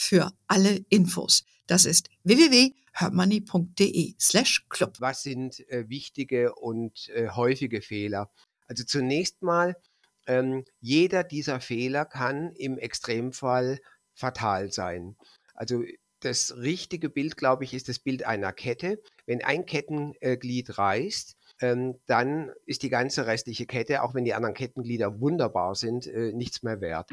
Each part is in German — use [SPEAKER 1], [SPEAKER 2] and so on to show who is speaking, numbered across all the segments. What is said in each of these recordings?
[SPEAKER 1] für alle Infos. Das ist www.hermoney.de slash club.
[SPEAKER 2] Was sind äh, wichtige und äh, häufige Fehler? Also zunächst mal, ähm, jeder dieser Fehler kann im Extremfall fatal sein. Also das richtige Bild, glaube ich, ist das Bild einer Kette. Wenn ein Kettenglied reißt, ähm, dann ist die ganze restliche Kette, auch wenn die anderen Kettenglieder wunderbar sind, äh, nichts mehr wert.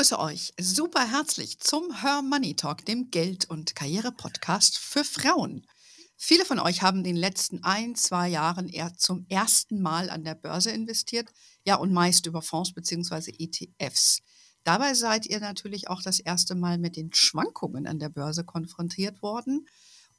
[SPEAKER 1] Begrüße euch super herzlich zum Her Money Talk, dem Geld- und Karriere-Podcast für Frauen. Viele von euch haben in den letzten ein, zwei Jahren eher zum ersten Mal an der Börse investiert, ja und meist über Fonds bzw. ETFs. Dabei seid ihr natürlich auch das erste Mal mit den Schwankungen an der Börse konfrontiert worden.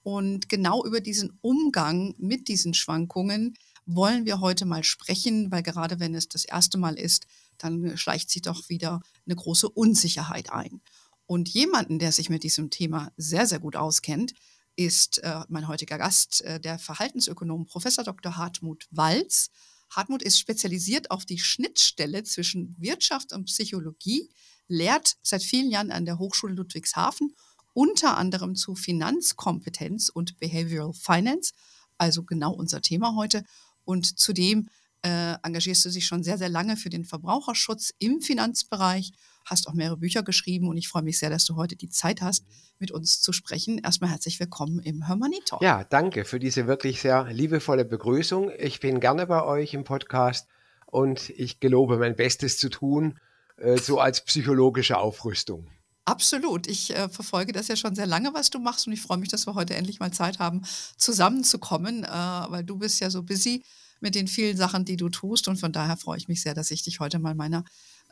[SPEAKER 1] Und genau über diesen Umgang mit diesen Schwankungen wollen wir heute mal sprechen, weil gerade wenn es das erste Mal ist, dann schleicht sich doch wieder eine große Unsicherheit ein. Und jemanden, der sich mit diesem Thema sehr, sehr gut auskennt, ist äh, mein heutiger Gast, äh, der Verhaltensökonom Professor Dr. Hartmut Walz. Hartmut ist spezialisiert auf die Schnittstelle zwischen Wirtschaft und Psychologie, lehrt seit vielen Jahren an der Hochschule Ludwigshafen unter anderem zu Finanzkompetenz und Behavioral Finance, also genau unser Thema heute. Und zudem äh, engagierst du dich schon sehr, sehr lange für den Verbraucherschutz im Finanzbereich, hast auch mehrere Bücher geschrieben und ich freue mich sehr, dass du heute die Zeit hast, mit uns zu sprechen. Erstmal herzlich willkommen im Hermoney Talk.
[SPEAKER 2] Ja, danke für diese wirklich sehr liebevolle Begrüßung. Ich bin gerne bei euch im Podcast und ich gelobe mein Bestes zu tun, äh, so als psychologische Aufrüstung.
[SPEAKER 1] Absolut. Ich äh, verfolge das ja schon sehr lange, was du machst und ich freue mich, dass wir heute endlich mal Zeit haben, zusammenzukommen, äh, weil du bist ja so busy mit den vielen Sachen, die du tust. Und von daher freue ich mich sehr, dass ich dich heute mal meiner,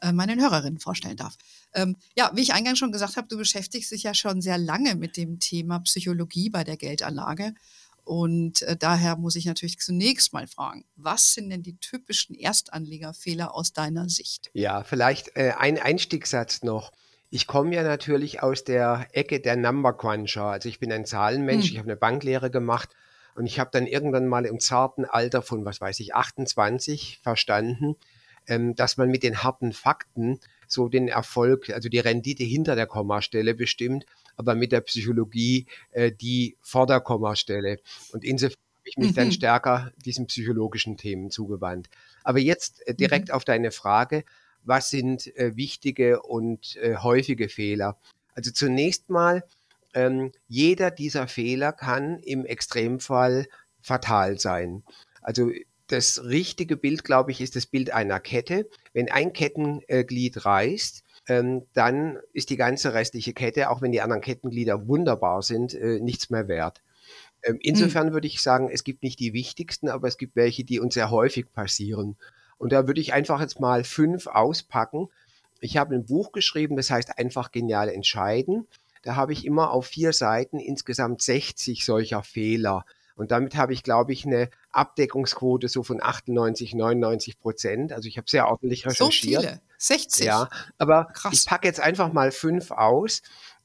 [SPEAKER 1] äh, meinen Hörerinnen vorstellen darf. Ähm, ja, wie ich eingangs schon gesagt habe, du beschäftigst dich ja schon sehr lange mit dem Thema Psychologie bei der Geldanlage. Und äh, daher muss ich natürlich zunächst mal fragen, was sind denn die typischen Erstanlegerfehler aus deiner Sicht?
[SPEAKER 2] Ja, vielleicht äh, ein Einstiegssatz noch. Ich komme ja natürlich aus der Ecke der Number Cruncher. Also ich bin ein Zahlenmensch, hm. ich habe eine Banklehre gemacht und ich habe dann irgendwann mal im zarten Alter von, was weiß ich, 28 verstanden, ähm, dass man mit den harten Fakten so den Erfolg, also die Rendite hinter der Kommastelle bestimmt, aber mit der Psychologie äh, die vor der Kommastelle. Und insofern habe ich mich mhm. dann stärker diesen psychologischen Themen zugewandt. Aber jetzt äh, direkt mhm. auf deine Frage, was sind äh, wichtige und äh, häufige Fehler? Also zunächst mal ähm, jeder dieser Fehler kann im Extremfall fatal sein. Also das richtige Bild, glaube ich, ist das Bild einer Kette. Wenn ein Kettenglied reißt, ähm, dann ist die ganze restliche Kette, auch wenn die anderen Kettenglieder wunderbar sind, äh, nichts mehr wert. Ähm, insofern mhm. würde ich sagen, es gibt nicht die wichtigsten, aber es gibt welche, die uns sehr häufig passieren. Und da würde ich einfach jetzt mal fünf auspacken. Ich habe ein Buch geschrieben, das heißt einfach genial entscheiden. Da habe ich immer auf vier Seiten insgesamt 60 solcher Fehler. Und damit habe ich, glaube ich, eine Abdeckungsquote so von 98, 99 Prozent. Also ich habe sehr ordentlich recherchiert.
[SPEAKER 1] So viele? 60?
[SPEAKER 2] Ja, aber Krass. ich packe jetzt einfach mal fünf aus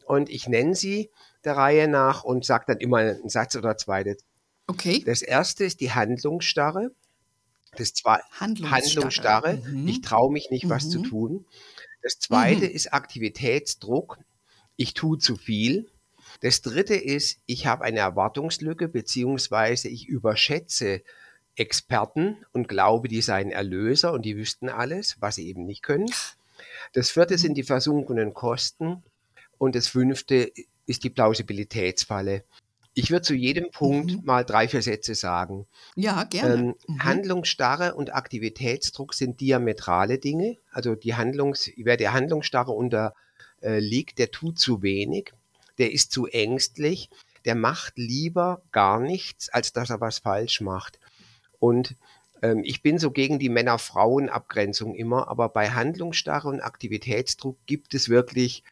[SPEAKER 2] und ich nenne sie der Reihe nach und sage dann immer einen Satz oder zwei.
[SPEAKER 1] Okay.
[SPEAKER 2] Das erste ist die Handlungsstarre. Das zweite
[SPEAKER 1] Handlungsstarre.
[SPEAKER 2] Handlungsstarre. Mhm. Ich traue mich nicht, was mhm. zu tun. Das zweite mhm. ist Aktivitätsdruck ich tue zu viel. Das dritte ist, ich habe eine Erwartungslücke, beziehungsweise ich überschätze Experten und glaube, die seien Erlöser und die wüssten alles, was sie eben nicht können. Das vierte sind die versunkenen Kosten. Und das fünfte ist die Plausibilitätsfalle. Ich würde zu jedem Punkt mhm. mal drei, vier Sätze sagen.
[SPEAKER 1] Ja, gerne. Ähm,
[SPEAKER 2] mhm. Handlungsstarre und Aktivitätsdruck sind diametrale Dinge. Also die Handlungs, wer der Handlungsstarre unter äh, liegt, der tut zu wenig, der ist zu ängstlich, der macht lieber gar nichts, als dass er was falsch macht. Und ähm, ich bin so gegen die Männer-Frauen-Abgrenzung immer, aber bei Handlungsstarre und Aktivitätsdruck gibt es wirklich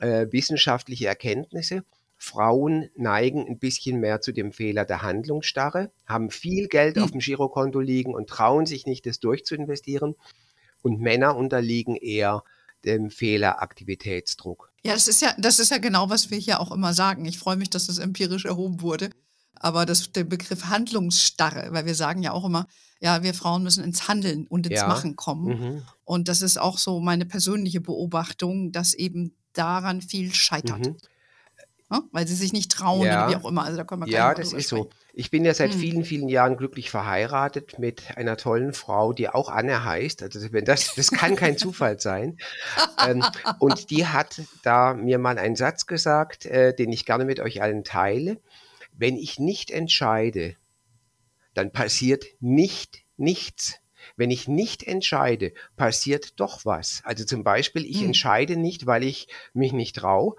[SPEAKER 2] äh, wissenschaftliche Erkenntnisse. Frauen neigen ein bisschen mehr zu dem Fehler der Handlungsstarre, haben viel Geld mhm. auf dem Girokonto liegen und trauen sich nicht, das durchzuinvestieren. Und Männer unterliegen eher dem Fehler Aktivitätsdruck.
[SPEAKER 1] Ja, das ist ja, das ist ja genau, was wir hier auch immer sagen. Ich freue mich, dass das empirisch erhoben wurde. Aber das, der Begriff Handlungsstarre, weil wir sagen ja auch immer, ja, wir Frauen müssen ins Handeln und ins ja. Machen kommen. Mhm. Und das ist auch so meine persönliche Beobachtung, dass eben daran viel scheitert. Mhm. Ja, weil sie sich nicht trauen ja. oder wie auch immer. Also da können wir
[SPEAKER 2] ja, das ist sprechen. so. Ich bin ja seit hm. vielen, vielen Jahren glücklich verheiratet mit einer tollen Frau, die auch Anne heißt. Also wenn das, das kann kein Zufall sein. ähm, und die hat da mir mal einen Satz gesagt, äh, den ich gerne mit euch allen teile. Wenn ich nicht entscheide, dann passiert nicht nichts. Wenn ich nicht entscheide, passiert doch was. Also zum Beispiel, ich hm. entscheide nicht, weil ich mich nicht traue.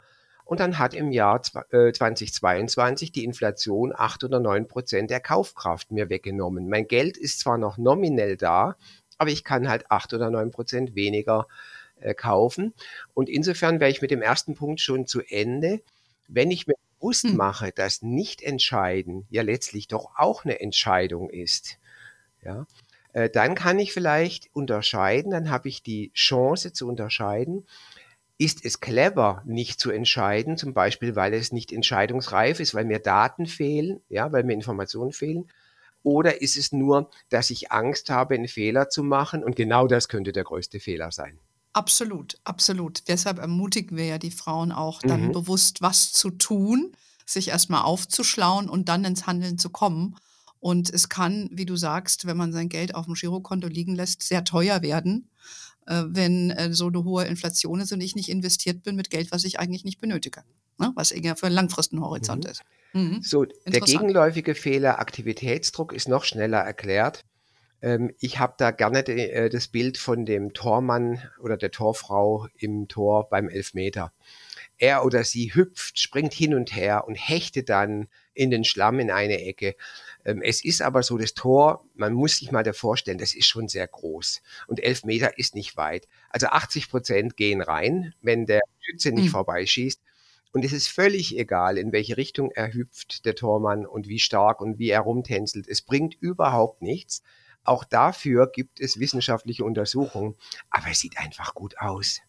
[SPEAKER 2] Und dann hat im Jahr 2022 äh, die Inflation acht oder neun Prozent der Kaufkraft mir weggenommen. Mein Geld ist zwar noch nominell da, aber ich kann halt acht oder neun Prozent weniger äh, kaufen. Und insofern wäre ich mit dem ersten Punkt schon zu Ende. Wenn ich mir bewusst hm. mache, dass Nicht-Entscheiden ja letztlich doch auch eine Entscheidung ist, ja, äh, dann kann ich vielleicht unterscheiden, dann habe ich die Chance zu unterscheiden, ist es clever, nicht zu entscheiden, zum Beispiel, weil es nicht entscheidungsreif ist, weil mir Daten fehlen, ja, weil mir Informationen fehlen? Oder ist es nur, dass ich Angst habe, einen Fehler zu machen? Und genau das könnte der größte Fehler sein.
[SPEAKER 1] Absolut, absolut. Deshalb ermutigen wir ja die Frauen auch, dann mhm. bewusst was zu tun, sich erstmal aufzuschlauen und dann ins Handeln zu kommen. Und es kann, wie du sagst, wenn man sein Geld auf dem Girokonto liegen lässt, sehr teuer werden, wenn äh, so eine hohe Inflation ist und ich nicht investiert bin mit Geld, was ich eigentlich nicht benötige, ne? was eher für einen langfristigen Horizont mhm. ist.
[SPEAKER 2] Mhm. So, der gegenläufige Fehler Aktivitätsdruck ist noch schneller erklärt. Ähm, ich habe da gerne de, äh, das Bild von dem Tormann oder der Torfrau im Tor beim Elfmeter. Er oder sie hüpft, springt hin und her und hechtet dann in den Schlamm in eine Ecke. Ähm, es ist aber so, das Tor, man muss sich mal da vorstellen, das ist schon sehr groß. Und elf Meter ist nicht weit. Also 80 Prozent gehen rein, wenn der Schütze nicht mhm. vorbeischießt. Und es ist völlig egal, in welche Richtung er hüpft, der Tormann, und wie stark und wie er rumtänzelt. Es bringt überhaupt nichts. Auch dafür gibt es wissenschaftliche Untersuchungen. Aber es sieht einfach gut aus.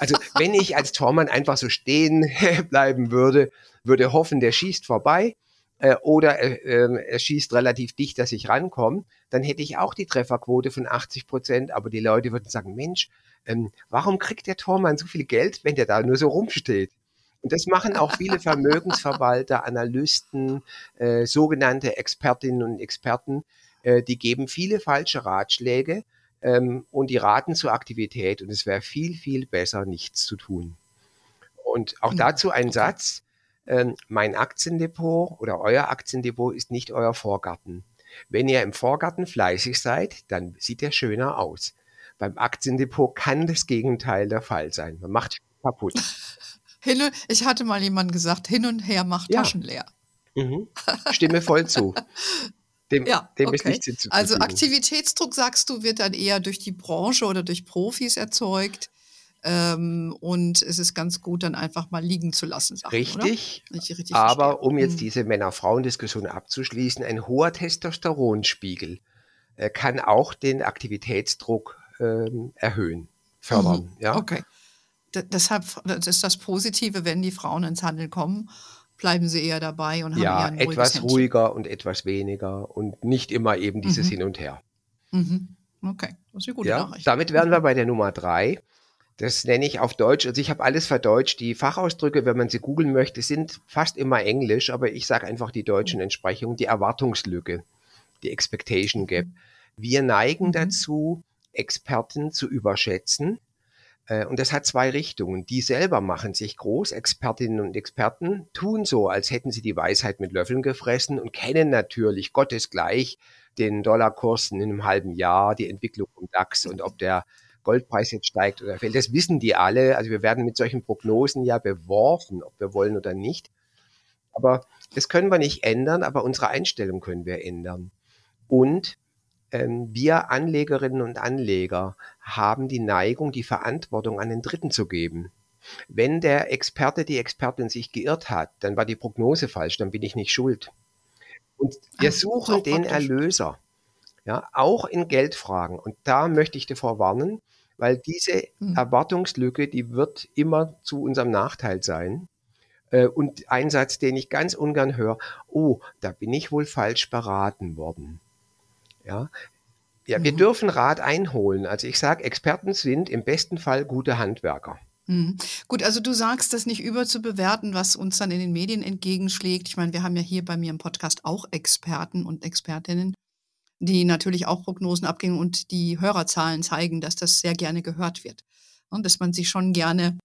[SPEAKER 2] Also wenn ich als Tormann einfach so stehen bleiben würde, würde hoffen, der schießt vorbei, äh, oder äh, ähm, er schießt relativ dicht, dass ich rankomme, dann hätte ich auch die Trefferquote von 80 Prozent. Aber die Leute würden sagen, Mensch, ähm, warum kriegt der Tormann so viel Geld, wenn der da nur so rumsteht? Und das machen auch viele Vermögensverwalter, Analysten, äh, sogenannte Expertinnen und Experten. Äh, die geben viele falsche Ratschläge ähm, und die raten zur Aktivität. Und es wäre viel, viel besser, nichts zu tun. Und auch hm, dazu ein Satz mein Aktiendepot oder euer Aktiendepot ist nicht euer Vorgarten. Wenn ihr im Vorgarten fleißig seid, dann sieht er schöner aus. Beim Aktiendepot kann das Gegenteil der Fall sein. Man macht kaputt.
[SPEAKER 1] Hin und, ich hatte mal jemand gesagt, hin und her macht ja. Taschen leer.
[SPEAKER 2] Mhm. Stimme voll zu.
[SPEAKER 1] Dem, ja, dem okay. ist nichts hinzuzufügen. Also Aktivitätsdruck, sagst du, wird dann eher durch die Branche oder durch Profis erzeugt. Ähm, und es ist ganz gut, dann einfach mal liegen zu lassen.
[SPEAKER 2] Sachen, richtig, richtig aber verstehe. um jetzt hm. diese Männer-Frauen-Diskussion abzuschließen, ein hoher Testosteronspiegel äh, kann auch den Aktivitätsdruck äh, erhöhen, fördern. Mhm. Ja?
[SPEAKER 1] Okay. D deshalb das ist das Positive, wenn die Frauen ins Handeln kommen, bleiben sie eher dabei und haben ja, eher ein
[SPEAKER 2] etwas ruhiger und etwas weniger und nicht immer eben dieses mhm. Hin und Her.
[SPEAKER 1] Mhm. Okay, das ist eine gute
[SPEAKER 2] ja,
[SPEAKER 1] Nachricht.
[SPEAKER 2] Damit wären wir bei der Nummer drei. Das nenne ich auf Deutsch. Also ich habe alles verdeutscht. Die Fachausdrücke, wenn man sie googeln möchte, sind fast immer Englisch, aber ich sage einfach die deutschen Entsprechungen. Die Erwartungslücke, die Expectation Gap. Wir neigen mhm. dazu, Experten zu überschätzen. Äh, und das hat zwei Richtungen. Die selber machen sich groß. Expertinnen und Experten tun so, als hätten sie die Weisheit mit Löffeln gefressen und kennen natürlich gottesgleich den Dollarkurs in einem halben Jahr, die Entwicklung im DAX und ob der Goldpreis jetzt steigt oder fällt. Das wissen die alle. Also wir werden mit solchen Prognosen ja beworfen, ob wir wollen oder nicht. Aber das können wir nicht ändern, aber unsere Einstellung können wir ändern. Und ähm, wir Anlegerinnen und Anleger haben die Neigung, die Verantwortung an den Dritten zu geben. Wenn der Experte, die Expertin sich geirrt hat, dann war die Prognose falsch, dann bin ich nicht schuld. Und wir suchen den Erlöser. Ja, auch in Geldfragen. Und da möchte ich davor warnen, weil diese hm. Erwartungslücke, die wird immer zu unserem Nachteil sein. Äh, und ein Satz, den ich ganz ungern höre, oh, da bin ich wohl falsch beraten worden. Ja, ja wir mhm. dürfen Rat einholen. Also ich sage, Experten sind im besten Fall gute Handwerker.
[SPEAKER 1] Mhm. Gut, also du sagst, das nicht überzubewerten, was uns dann in den Medien entgegenschlägt. Ich meine, wir haben ja hier bei mir im Podcast auch Experten und Expertinnen, die natürlich auch Prognosen abgeben und die Hörerzahlen zeigen, dass das sehr gerne gehört wird. Und dass man sich schon gerne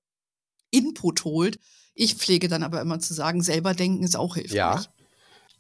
[SPEAKER 1] Input holt. Ich pflege dann aber immer zu sagen, selber denken ist auch hilfreich.
[SPEAKER 2] Ja.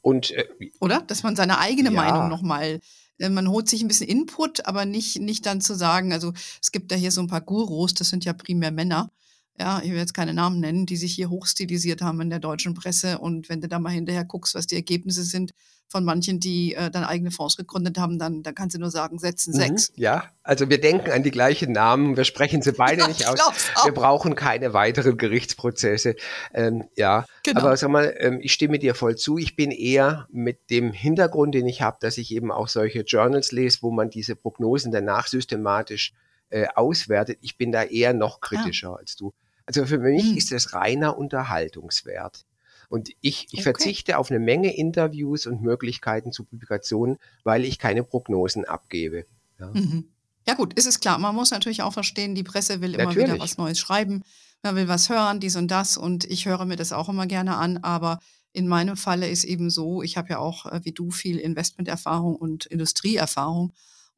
[SPEAKER 2] Und, äh,
[SPEAKER 1] Oder? Dass man seine eigene ja. Meinung nochmal äh, man holt sich ein bisschen Input, aber nicht, nicht dann zu sagen, also es gibt da hier so ein paar Gurus, das sind ja primär Männer, ja, ich will jetzt keine Namen nennen, die sich hier hochstilisiert haben in der deutschen Presse. Und wenn du da mal hinterher guckst, was die Ergebnisse sind von manchen, die äh, dann eigene Fonds gegründet haben, dann, dann kannst du nur sagen, setzen mhm, sechs.
[SPEAKER 2] Ja, also wir denken an die gleichen Namen, wir sprechen sie beide nicht aus. Wir brauchen keine weiteren Gerichtsprozesse. Ähm, ja, genau. aber sag mal, ähm, ich stimme dir voll zu. Ich bin eher mit dem Hintergrund, den ich habe, dass ich eben auch solche Journals lese, wo man diese Prognosen danach systematisch äh, auswertet. Ich bin da eher noch kritischer ja. als du. Also für mich hm. ist das reiner Unterhaltungswert. Und ich, ich okay. verzichte auf eine Menge Interviews und Möglichkeiten zu Publikationen, weil ich keine Prognosen abgebe.
[SPEAKER 1] Ja, mhm. ja gut, ist es klar. Man muss natürlich auch verstehen, die Presse will immer natürlich. wieder was Neues schreiben. Man will was hören, dies und das. Und ich höre mir das auch immer gerne an. Aber in meinem Falle ist eben so, ich habe ja auch äh, wie du viel Investmenterfahrung und Industrieerfahrung.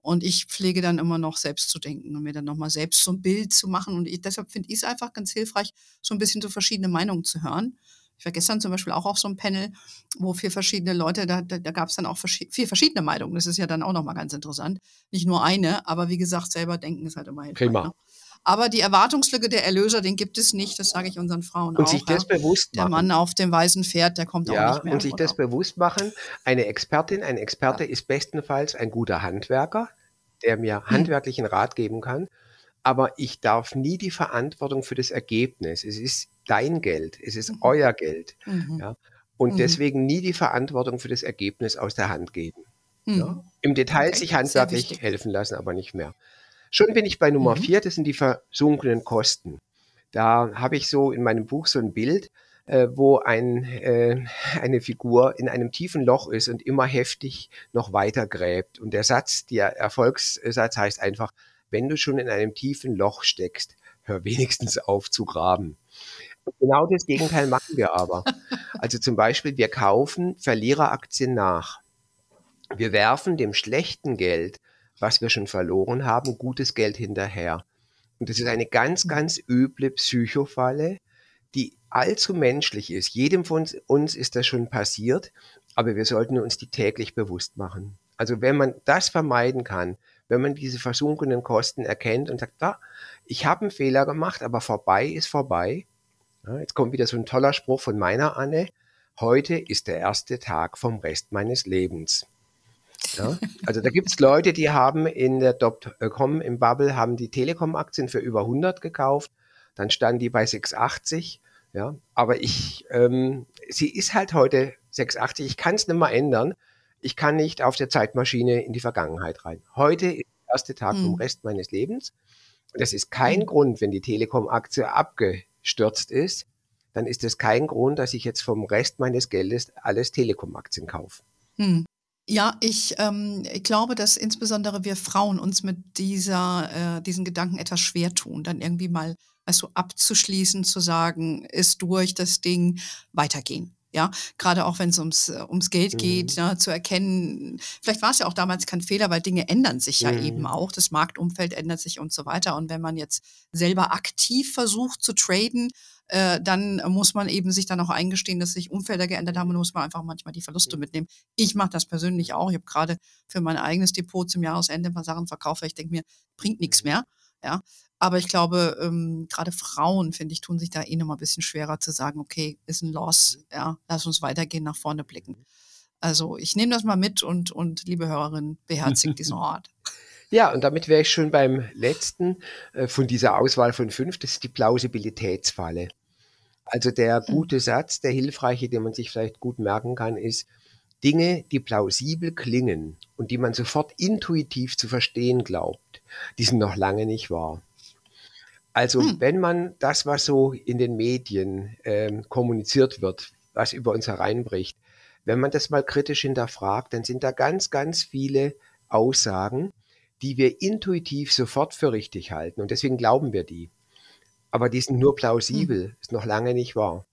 [SPEAKER 1] Und ich pflege dann immer noch selbst zu denken und mir dann nochmal selbst so ein Bild zu machen. Und ich, deshalb finde ich es einfach ganz hilfreich, so ein bisschen so verschiedene Meinungen zu hören. Ich war gestern zum Beispiel auch auf so einem Panel, wo vier verschiedene Leute, da, da, da gab es dann auch vier verschiedene Meinungen. Das ist ja dann auch nochmal ganz interessant. Nicht nur eine, aber wie gesagt, selber denken ist halt immer hilfreich. Prima. Ne? Aber die Erwartungslücke der Erlöser, den gibt es nicht. Das sage ich unseren Frauen
[SPEAKER 2] und
[SPEAKER 1] auch.
[SPEAKER 2] Sich das ja. bewusst
[SPEAKER 1] machen. Der Mann auf dem weißen Pferd, der kommt
[SPEAKER 2] ja,
[SPEAKER 1] auch nicht mehr.
[SPEAKER 2] Und sich das bewusst machen. Eine Expertin, ein Experte ja. ist bestenfalls ein guter Handwerker, der mir hm. handwerklichen Rat geben kann. Aber ich darf nie die Verantwortung für das Ergebnis. Es ist dein Geld, es ist mhm. euer Geld. Mhm. Ja? Und mhm. deswegen nie die Verantwortung für das Ergebnis aus der Hand geben. Ja? Mhm. Im Detail okay. sich handwerklich helfen lassen, aber nicht mehr. Schon bin ich bei Nummer mhm. vier, das sind die versunkenen Kosten. Da habe ich so in meinem Buch so ein Bild, äh, wo ein, äh, eine Figur in einem tiefen Loch ist und immer heftig noch weiter gräbt. Und der Satz, der Erfolgssatz heißt einfach, wenn du schon in einem tiefen Loch steckst, hör wenigstens auf zu graben. Und genau das Gegenteil machen wir aber. Also zum Beispiel, wir kaufen Verliereraktien nach. Wir werfen dem schlechten Geld, was wir schon verloren haben, gutes Geld hinterher. Und das ist eine ganz, ganz üble Psychofalle, die allzu menschlich ist. Jedem von uns ist das schon passiert, aber wir sollten uns die täglich bewusst machen. Also wenn man das vermeiden kann, wenn man diese versunkenen Kosten erkennt und sagt, da, ich habe einen Fehler gemacht, aber vorbei ist vorbei. Ja, jetzt kommt wieder so ein toller Spruch von meiner Anne. Heute ist der erste Tag vom Rest meines Lebens. Ja, also da gibt es Leute, die haben in der Dotcom im Bubble haben die Telekom-Aktien für über 100 gekauft, dann standen die bei 680 ja, aber ich, ähm, sie ist halt heute 680. Ich kann es nicht mehr ändern. Ich kann nicht auf der Zeitmaschine in die Vergangenheit rein. Heute ist der erste Tag vom Rest meines Lebens. Das ist kein mhm. Grund, wenn die Telekom-Aktie abgestürzt ist, dann ist das kein Grund, dass ich jetzt vom Rest meines Geldes alles Telekom-Aktien kaufe.
[SPEAKER 1] Mhm. Ja, ich, ähm, ich glaube, dass insbesondere wir Frauen uns mit dieser, äh, diesen Gedanken etwas schwer tun, dann irgendwie mal, weißt du, abzuschließen, zu sagen, ist durch das Ding, weitergehen. Ja, gerade auch wenn es ums, äh, ums Geld geht, mhm. ja, zu erkennen, vielleicht war es ja auch damals kein Fehler, weil Dinge ändern sich ja mhm. eben auch. Das Marktumfeld ändert sich und so weiter. Und wenn man jetzt selber aktiv versucht zu traden, äh, dann muss man eben sich dann auch eingestehen, dass sich Umfelder geändert haben und muss man einfach manchmal die Verluste mhm. mitnehmen. Ich mache das persönlich auch. Ich habe gerade für mein eigenes Depot zum Jahresende ein paar Sachen verkauft, weil ich denke mir, bringt nichts mehr. Ja. Aber ich glaube, ähm, gerade Frauen, finde ich, tun sich da eh noch mal ein bisschen schwerer zu sagen, okay, ist ein Loss, ja, lass uns weitergehen, nach vorne blicken. Also ich nehme das mal mit und, und liebe Hörerin, beherzigt diesen Ort.
[SPEAKER 2] Ja, und damit wäre ich schon beim letzten äh, von dieser Auswahl von fünf, das ist die Plausibilitätsfalle. Also der hm. gute Satz, der hilfreiche, den man sich vielleicht gut merken kann, ist, Dinge, die plausibel klingen und die man sofort intuitiv zu verstehen glaubt, die sind noch lange nicht wahr. Also hm. wenn man das, was so in den Medien ähm, kommuniziert wird, was über uns hereinbricht, wenn man das mal kritisch hinterfragt, dann sind da ganz, ganz viele Aussagen, die wir intuitiv sofort für richtig halten und deswegen glauben wir die. Aber die sind nur plausibel, hm. ist noch lange nicht wahr.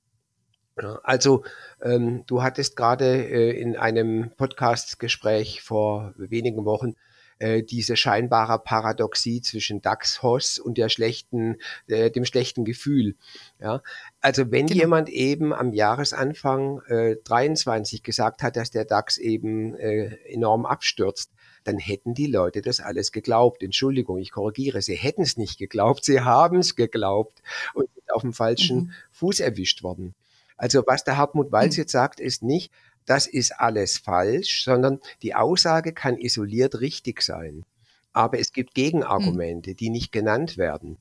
[SPEAKER 2] Also ähm, du hattest gerade äh, in einem Podcast-Gespräch vor wenigen Wochen äh, diese scheinbare Paradoxie zwischen DAX-Hoss und der schlechten, äh, dem schlechten Gefühl. Ja? Also wenn genau. jemand eben am Jahresanfang äh, 23 gesagt hat, dass der DAX eben äh, enorm abstürzt, dann hätten die Leute das alles geglaubt. Entschuldigung, ich korrigiere, sie hätten es nicht geglaubt, sie haben es geglaubt und sind auf dem falschen mhm. Fuß erwischt worden. Also was der Hartmut Walz mhm. jetzt sagt, ist nicht, das ist alles falsch, sondern die Aussage kann isoliert richtig sein. Aber es gibt Gegenargumente, die nicht genannt werden.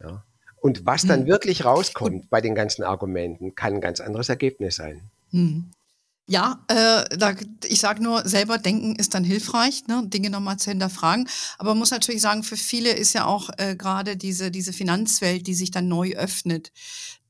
[SPEAKER 2] Ja. Und was dann hm. wirklich rauskommt bei den ganzen Argumenten, kann ein ganz anderes Ergebnis sein.
[SPEAKER 1] Hm. Ja, äh, da, ich sage nur, selber denken ist dann hilfreich, ne, Dinge nochmal zu hinterfragen. Aber man muss natürlich sagen, für viele ist ja auch äh, gerade diese, diese Finanzwelt, die sich dann neu öffnet,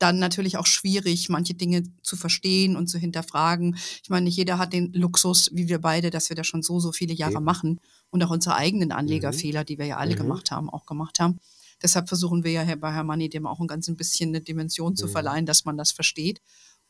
[SPEAKER 1] dann natürlich auch schwierig, manche Dinge zu verstehen und zu hinterfragen. Ich meine, nicht jeder hat den Luxus, wie wir beide, dass wir das schon so, so viele Jahre okay. machen und auch unsere eigenen Anlegerfehler, mhm. die wir ja alle mhm. gemacht haben, auch gemacht haben. Deshalb versuchen wir ja bei Herr Money dem auch ein ganz ein bisschen eine Dimension zu mhm. verleihen, dass man das versteht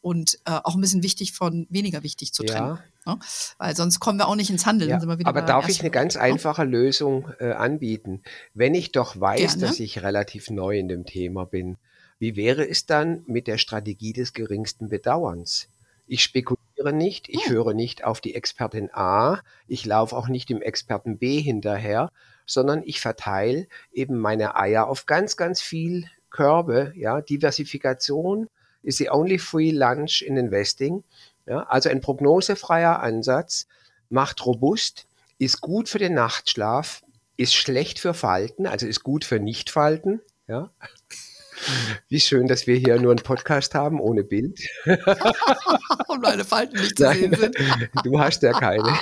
[SPEAKER 1] und äh, auch ein bisschen wichtig von weniger wichtig zu trennen. Ja. Ne? Weil sonst kommen wir auch nicht ins Handeln.
[SPEAKER 2] Ja, aber darf ich eine ganz ne? einfache Lösung äh, anbieten? Wenn ich doch weiß, Gerne. dass ich relativ neu in dem Thema bin, wie wäre es dann mit der Strategie des geringsten Bedauerns? Ich spekuliere nicht, ich hm. höre nicht auf die Expertin A, ich laufe auch nicht dem Experten B hinterher, sondern ich verteile eben meine Eier auf ganz, ganz viel Körbe, ja, Diversifikation is the only free lunch in investing. Ja, also ein prognosefreier Ansatz, macht robust, ist gut für den Nachtschlaf, ist schlecht für Falten, also ist gut für Nichtfalten. Ja. Wie schön, dass wir hier nur einen Podcast haben ohne Bild.
[SPEAKER 1] Und meine Falten nicht zu Nein, sehen sind.
[SPEAKER 2] Du hast ja keine.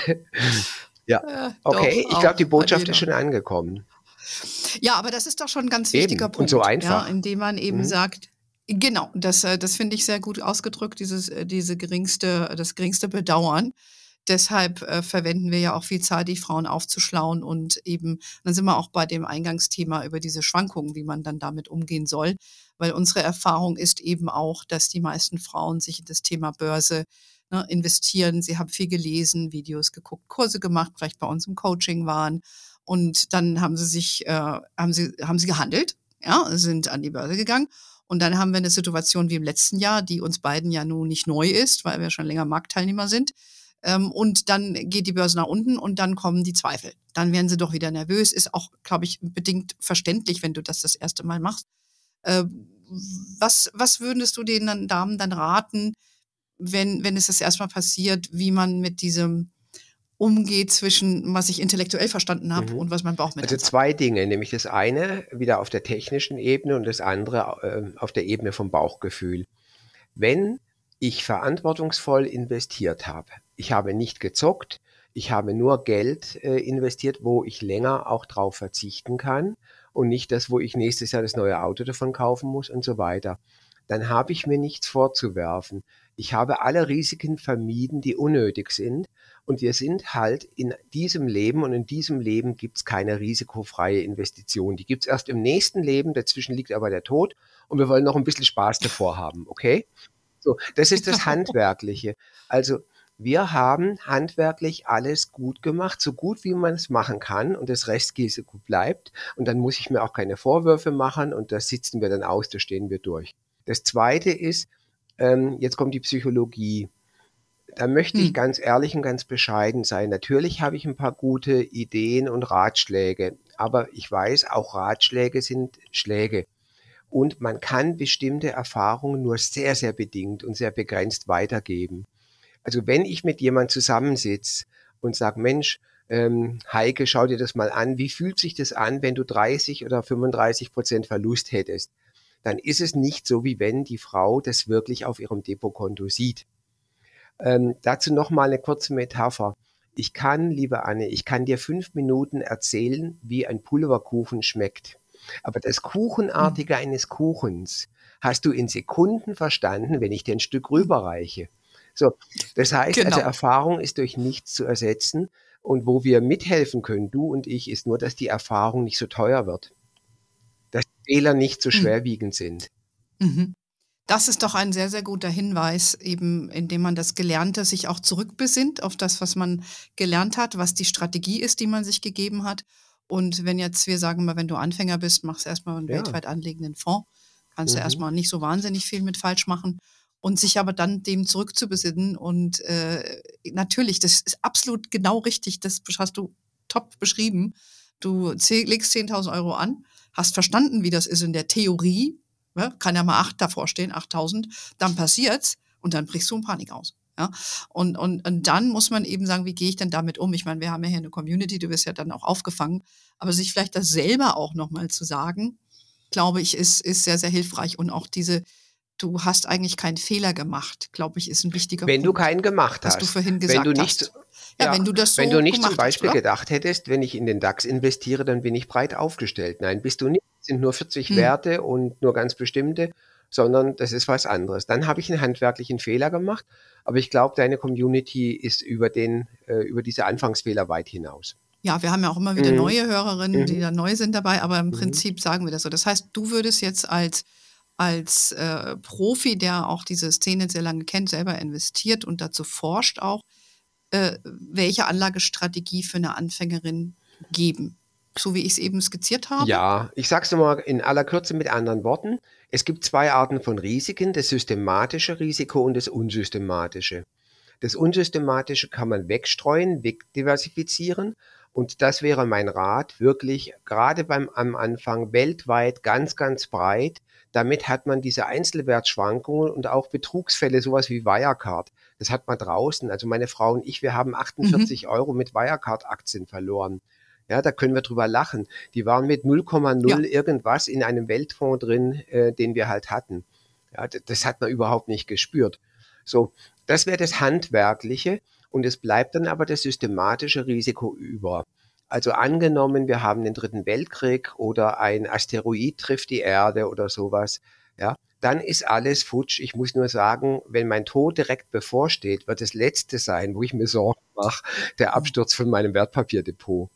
[SPEAKER 2] Ja, okay, Doch, ich glaube, die Botschaft ist schon angekommen.
[SPEAKER 1] Ja, aber das ist doch schon ein ganz wichtiger eben. Punkt.
[SPEAKER 2] Und so einfach.
[SPEAKER 1] Ja, indem man eben mhm. sagt, Genau, das, äh, das finde ich sehr gut ausgedrückt, dieses, äh, diese geringste, das geringste Bedauern. Deshalb äh, verwenden wir ja auch viel Zeit, die Frauen aufzuschlauen und eben, dann sind wir auch bei dem Eingangsthema über diese Schwankungen, wie man dann damit umgehen soll. Weil unsere Erfahrung ist eben auch, dass die meisten Frauen sich in das Thema Börse ne, investieren. Sie haben viel gelesen, Videos geguckt, Kurse gemacht, vielleicht bei uns im Coaching waren. Und dann haben sie sich, äh, haben sie, haben sie gehandelt, ja, sind an die Börse gegangen und dann haben wir eine Situation wie im letzten Jahr, die uns beiden ja nun nicht neu ist, weil wir schon länger Marktteilnehmer sind. Ähm, und dann geht die Börse nach unten und dann kommen die Zweifel. Dann werden sie doch wieder nervös. Ist auch, glaube ich, bedingt verständlich, wenn du das das erste Mal machst. Äh, was, was würdest du den Damen dann raten, wenn, wenn es das erstmal passiert, wie man mit diesem umgeht zwischen, was ich intellektuell verstanden habe mhm. und was mein Bauch mit
[SPEAKER 2] Also zwei Dinge, nämlich das eine wieder auf der technischen Ebene und das andere äh, auf der Ebene vom Bauchgefühl. Wenn ich verantwortungsvoll investiert habe, ich habe nicht gezockt, ich habe nur Geld äh, investiert, wo ich länger auch drauf verzichten kann und nicht das, wo ich nächstes Jahr das neue Auto davon kaufen muss und so weiter, dann habe ich mir nichts vorzuwerfen. Ich habe alle Risiken vermieden, die unnötig sind und wir sind halt in diesem Leben und in diesem Leben gibt es keine risikofreie Investition. Die gibt es erst im nächsten Leben, dazwischen liegt aber der Tod und wir wollen noch ein bisschen Spaß davor haben, okay? So, das ist das Handwerkliche. Also wir haben handwerklich alles gut gemacht, so gut wie man es machen kann und das Restrisiko bleibt und dann muss ich mir auch keine Vorwürfe machen und das sitzen wir dann aus, da stehen wir durch. Das Zweite ist, ähm, jetzt kommt die Psychologie. Da möchte ich hm. ganz ehrlich und ganz bescheiden sein. Natürlich habe ich ein paar gute Ideen und Ratschläge, aber ich weiß, auch Ratschläge sind Schläge. Und man kann bestimmte Erfahrungen nur sehr, sehr bedingt und sehr begrenzt weitergeben. Also wenn ich mit jemand zusammensitze und sage, Mensch, ähm, Heike, schau dir das mal an, wie fühlt sich das an, wenn du 30 oder 35 Prozent Verlust hättest? Dann ist es nicht so, wie wenn die Frau das wirklich auf ihrem Depotkonto sieht. Ähm, dazu nochmal eine kurze Metapher. Ich kann, liebe Anne, ich kann dir fünf Minuten erzählen, wie ein Pulverkuchen schmeckt. Aber das Kuchenartige mhm. eines Kuchens hast du in Sekunden verstanden, wenn ich dir ein Stück rüberreiche. So, das heißt, also genau. also Erfahrung ist durch nichts zu ersetzen. Und wo wir mithelfen können, du und ich, ist nur, dass die Erfahrung nicht so teuer wird. Fehler nicht so mhm. schwerwiegend sind.
[SPEAKER 1] Mhm. Das ist doch ein sehr, sehr guter Hinweis, eben indem man das Gelernte sich auch zurückbesinnt auf das, was man gelernt hat, was die Strategie ist, die man sich gegeben hat. Und wenn jetzt, wir sagen mal, wenn du Anfänger bist, machst du erstmal einen ja. weltweit anlegenden Fonds, kannst mhm. du erstmal nicht so wahnsinnig viel mit falsch machen und sich aber dann dem zurückzubesinnen. Und äh, natürlich, das ist absolut genau richtig, das hast du top beschrieben. Du legst 10.000 Euro an, hast verstanden, wie das ist in der Theorie, ja, kann ja mal acht davor stehen, 8.000, dann passiert's und dann brichst du in Panik aus. Ja, und, und, und dann muss man eben sagen, wie gehe ich denn damit um? Ich meine, wir haben ja hier eine Community, du wirst ja dann auch aufgefangen, aber sich vielleicht das selber auch nochmal zu sagen, glaube ich, ist, ist sehr, sehr hilfreich. Und auch diese, du hast eigentlich keinen Fehler gemacht, glaube ich, ist ein wichtiger
[SPEAKER 2] wenn Punkt. Wenn du keinen gemacht hast. Was
[SPEAKER 1] du vorhin gesagt
[SPEAKER 2] wenn du nicht,
[SPEAKER 1] hast. Ja, ja, wenn du das so
[SPEAKER 2] Wenn du nicht zum Beispiel hast, gedacht hättest, wenn ich in den DAX investiere, dann bin ich breit aufgestellt. Nein, bist du nicht. Es sind nur 40 hm. Werte und nur ganz bestimmte, sondern das ist was anderes. Dann habe ich einen handwerklichen Fehler gemacht, aber ich glaube, deine Community ist über den, äh, über diese Anfangsfehler weit hinaus.
[SPEAKER 1] Ja, wir haben ja auch immer wieder mhm. neue Hörerinnen, mhm. die da neu sind dabei, aber im mhm. Prinzip sagen wir das so. Das heißt, du würdest jetzt als als äh, Profi, der auch diese Szene sehr lange kennt, selber investiert und dazu forscht auch, äh, welche Anlagestrategie für eine Anfängerin geben. So wie ich es eben skizziert habe?
[SPEAKER 2] Ja, ich sage es nochmal in aller Kürze mit anderen Worten. Es gibt zwei Arten von Risiken, das systematische Risiko und das unsystematische. Das unsystematische kann man wegstreuen, wegdiversifizieren und das wäre mein Rat, wirklich gerade beim am Anfang weltweit ganz, ganz breit damit hat man diese Einzelwertschwankungen und auch Betrugsfälle, sowas wie Wirecard. Das hat man draußen. Also meine Frau und ich, wir haben 48 mhm. Euro mit Wirecard-Aktien verloren. Ja, da können wir drüber lachen. Die waren mit 0,0 ja. irgendwas in einem Weltfonds drin, äh, den wir halt hatten. Ja, das hat man überhaupt nicht gespürt. So, das wäre das Handwerkliche und es bleibt dann aber das systematische Risiko über. Also angenommen, wir haben den dritten Weltkrieg oder ein Asteroid trifft die Erde oder sowas, ja, dann ist alles futsch. Ich muss nur sagen, wenn mein Tod direkt bevorsteht, wird das Letzte sein, wo ich mir Sorgen mache, der Absturz von meinem Wertpapierdepot.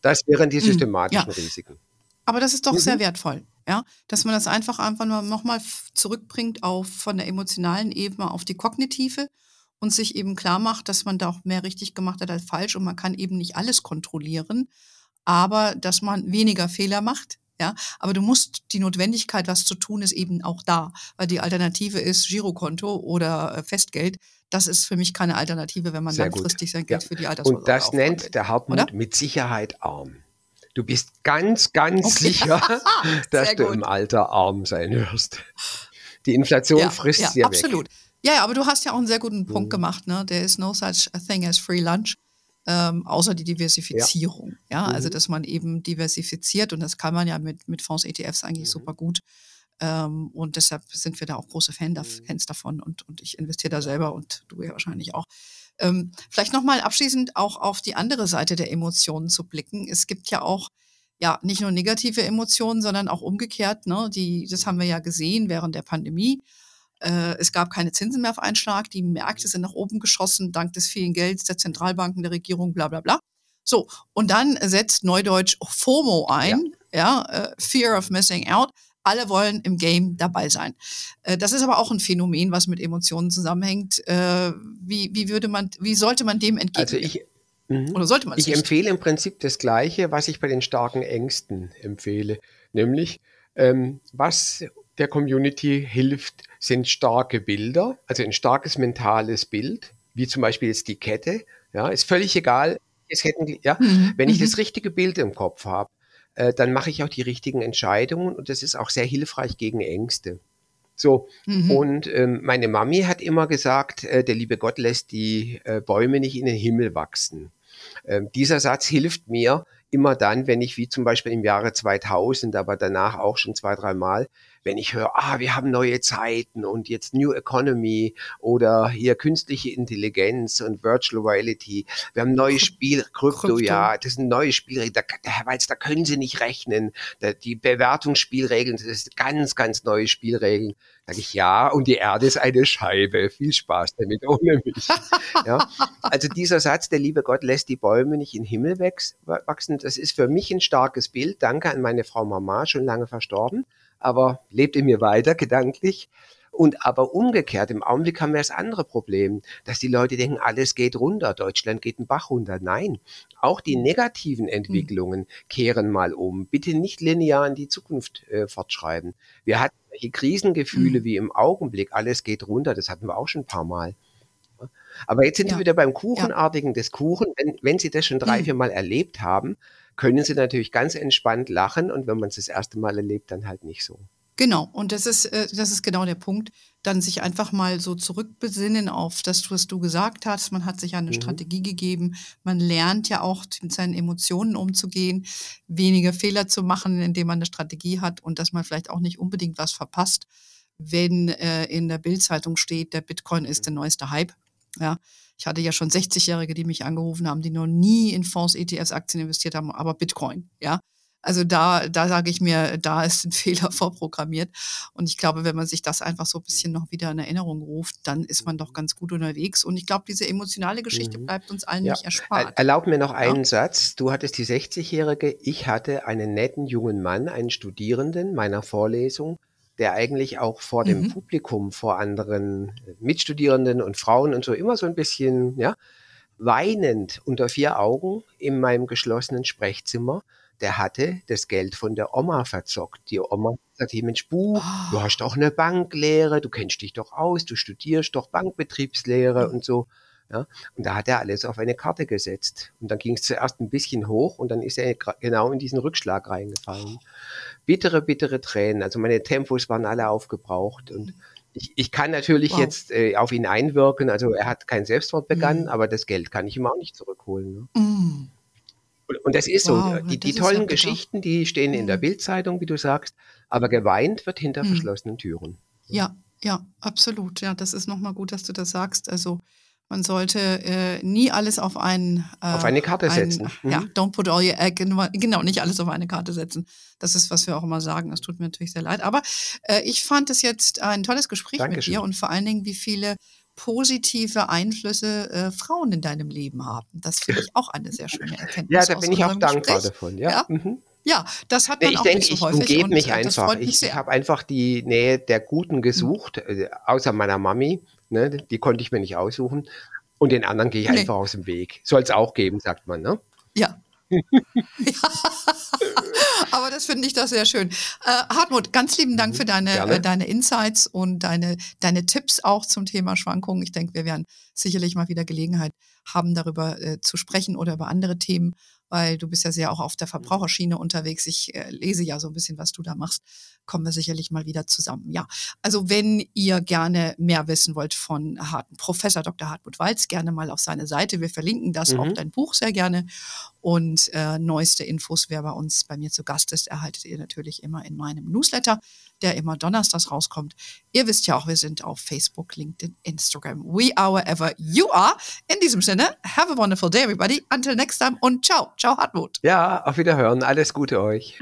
[SPEAKER 2] Das wären die hm, systematischen ja. Risiken.
[SPEAKER 1] Aber das ist doch mhm. sehr wertvoll, ja, dass man das einfach einfach nochmal zurückbringt auf von der emotionalen Ebene auf die kognitive und sich eben klar macht, dass man da auch mehr richtig gemacht hat als falsch und man kann eben nicht alles kontrollieren, aber dass man weniger Fehler macht. Ja, aber du musst die Notwendigkeit, was zu tun, ist eben auch da, weil die Alternative ist Girokonto oder äh, Festgeld. Das ist für mich keine Alternative, wenn man Sehr langfristig gut. sein Geld ja. für die Altersvorsorge
[SPEAKER 2] Und das nennt will. der Hartmut oder? mit Sicherheit arm. Du bist ganz, ganz okay. sicher, dass du im Alter arm sein wirst. Die Inflation ja, frisst ja, dir
[SPEAKER 1] absolut.
[SPEAKER 2] weg.
[SPEAKER 1] Ja, aber du hast ja auch einen sehr guten Punkt mhm. gemacht. Ne? There is no such a thing as free lunch, ähm, außer die Diversifizierung. Ja, ja? Also, mhm. also dass man eben diversifiziert und das kann man ja mit, mit Fonds, ETFs eigentlich mhm. super gut. Ähm, und deshalb sind wir da auch große Fan, mhm. Fans davon und, und ich investiere da selber und du ja wahrscheinlich auch. Ähm, vielleicht nochmal abschließend auch auf die andere Seite der Emotionen zu blicken. Es gibt ja auch ja nicht nur negative Emotionen, sondern auch umgekehrt. Ne? Die, das haben wir ja gesehen während der Pandemie. Äh, es gab keine Zinsen mehr auf einen Schlag. Die Märkte sind nach oben geschossen, dank des vielen Gelds der Zentralbanken, der Regierung, bla bla bla. So, und dann setzt Neudeutsch FOMO ein, ja, ja äh, Fear of Missing Out. Alle wollen im Game dabei sein. Äh, das ist aber auch ein Phänomen, was mit Emotionen zusammenhängt. Wie, wie würde man, wie sollte man dem entgegnen?
[SPEAKER 2] Also ich, mhm. Oder sollte man Ich nicht? empfehle im Prinzip das Gleiche, was ich bei den starken Ängsten empfehle. Nämlich, ähm, was der Community hilft, sind starke Bilder, also ein starkes mentales Bild, wie zum Beispiel jetzt die Kette. Ja, ist völlig egal, es hätten, ja, mhm. wenn ich mhm. das richtige Bild im Kopf habe, äh, dann mache ich auch die richtigen Entscheidungen und das ist auch sehr hilfreich gegen Ängste. So, mhm. und ähm, meine Mami hat immer gesagt, äh, der liebe Gott lässt die äh, Bäume nicht in den Himmel wachsen. Ähm, dieser Satz hilft mir immer dann, wenn ich wie zum Beispiel im Jahre 2000, aber danach auch schon zwei, drei Mal, wenn ich höre, ah, wir haben neue Zeiten und jetzt New Economy oder hier künstliche Intelligenz und Virtual Reality, wir haben neue Spiel, Krypto, Krypto. ja, das sind neue Spielregeln, Weiz, da können Sie nicht rechnen, da, die Bewertungsspielregeln, das sind ganz, ganz neue Spielregeln. Sag ich, ja, und die Erde ist eine Scheibe. Viel Spaß damit ohne mich. ja. Also dieser Satz, der liebe Gott lässt die Bäume nicht in den Himmel wachsen, das ist für mich ein starkes Bild. Danke an meine Frau Mama, schon lange verstorben aber lebt in mir weiter gedanklich. Und aber umgekehrt, im Augenblick haben wir das andere Problem, dass die Leute denken, alles geht runter, Deutschland geht einen Bach runter. Nein, auch die negativen Entwicklungen mhm. kehren mal um. Bitte nicht linear in die Zukunft äh, fortschreiben. Wir hatten solche Krisengefühle mhm. wie im Augenblick, alles geht runter, das hatten wir auch schon ein paar Mal. Aber jetzt sind ja. wir wieder beim Kuchenartigen ja. des Kuchen. Wenn, wenn Sie das schon drei, mhm. vier Mal erlebt haben, können sie natürlich ganz entspannt lachen und wenn man es das erste Mal erlebt, dann halt nicht so.
[SPEAKER 1] Genau, und das ist, äh, das ist genau der Punkt, dann sich einfach mal so zurückbesinnen auf das, was du gesagt hast. Man hat sich eine mhm. Strategie gegeben. Man lernt ja auch mit seinen Emotionen umzugehen, weniger Fehler zu machen, indem man eine Strategie hat und dass man vielleicht auch nicht unbedingt was verpasst, wenn äh, in der Bildzeitung steht, der Bitcoin ist der neueste Hype. Ja, ich hatte ja schon 60-Jährige, die mich angerufen haben, die noch nie in Fonds, ETFs, Aktien investiert haben, aber Bitcoin, ja. Also da, da sage ich mir, da ist ein Fehler vorprogrammiert. Und ich glaube, wenn man sich das einfach so ein bisschen noch wieder in Erinnerung ruft, dann ist man doch ganz gut unterwegs. Und ich glaube, diese emotionale Geschichte mhm. bleibt uns allen ja. nicht erspart.
[SPEAKER 2] Erlaub mir noch einen ja? Satz. Du hattest die 60-Jährige, ich hatte einen netten jungen Mann, einen Studierenden meiner Vorlesung, der eigentlich auch vor dem mhm. Publikum, vor anderen Mitstudierenden und Frauen und so immer so ein bisschen, ja, weinend unter vier Augen in meinem geschlossenen Sprechzimmer, der hatte das Geld von der Oma verzockt. Die Oma sagt, hey Mensch, Bu, oh. du hast doch eine Banklehre, du kennst dich doch aus, du studierst doch Bankbetriebslehre und so. Ja, und da hat er alles auf eine Karte gesetzt. Und dann ging es zuerst ein bisschen hoch und dann ist er genau in diesen Rückschlag reingefallen. Bittere, bittere Tränen. Also meine Tempos waren alle aufgebraucht. Und ich, ich kann natürlich wow. jetzt äh, auf ihn einwirken. Also er hat kein Selbstmord begangen, mhm. aber das Geld kann ich ihm auch nicht zurückholen. Ne? Mhm. Und, das ist wow, so. Die, die tollen ja Geschichten, die stehen in der. Bildzeitung, wie du sagst, aber geweint wird hinter mhm. verschlossenen Türen.
[SPEAKER 1] Ja, ja, absolut. Ja, das ist nochmal gut, dass du das sagst. Also man sollte äh, nie alles auf einen
[SPEAKER 2] äh, auf eine Karte setzen.
[SPEAKER 1] Mhm. Ja, don't put all your egg in genau nicht alles auf eine Karte setzen. Das ist was wir auch immer sagen. Das tut mir natürlich sehr leid. Aber äh, ich fand es jetzt ein tolles Gespräch Dankeschön. mit dir und vor allen Dingen, wie viele positive Einflüsse äh, Frauen in deinem Leben haben. Das finde ich auch eine sehr schöne Erkenntnis.
[SPEAKER 2] ja, da bin ich auch dankbar Gespräch. davon. Ja. ja? Mhm.
[SPEAKER 1] Ja, das hat man
[SPEAKER 2] ich
[SPEAKER 1] auch
[SPEAKER 2] denke, nicht so häufig. Ich umgebe mich äh, einfach. Ich habe einfach die Nähe der Guten gesucht, mhm. außer meiner Mami. Ne, die konnte ich mir nicht aussuchen. Und den anderen gehe ich nee. einfach aus dem Weg. Soll es auch geben, sagt man, ne?
[SPEAKER 1] Ja. Ja. Aber das finde ich doch sehr schön. Äh, Hartmut, ganz lieben Dank mhm. für deine, äh, deine Insights und deine, deine Tipps auch zum Thema Schwankungen. Ich denke, wir werden sicherlich mal wieder Gelegenheit haben, darüber äh, zu sprechen oder über andere Themen weil du bist ja sehr auch auf der Verbraucherschiene unterwegs. Ich äh, lese ja so ein bisschen, was du da machst. Kommen wir sicherlich mal wieder zusammen. Ja, also wenn ihr gerne mehr wissen wollt von Harten, Professor Dr. Hartmut Walz, gerne mal auf seine Seite. Wir verlinken das, mhm. auch dein Buch sehr gerne. Und äh, neueste Infos, wer bei uns bei mir zu Gast ist, erhaltet ihr natürlich immer in meinem Newsletter der immer donnerstags rauskommt. Ihr wisst ja auch, wir sind auf Facebook, LinkedIn, Instagram. We are wherever you are. In diesem Sinne, have a wonderful day, everybody. Until next time und ciao. Ciao, Hartmut.
[SPEAKER 2] Ja, auf Wiederhören. Alles Gute euch.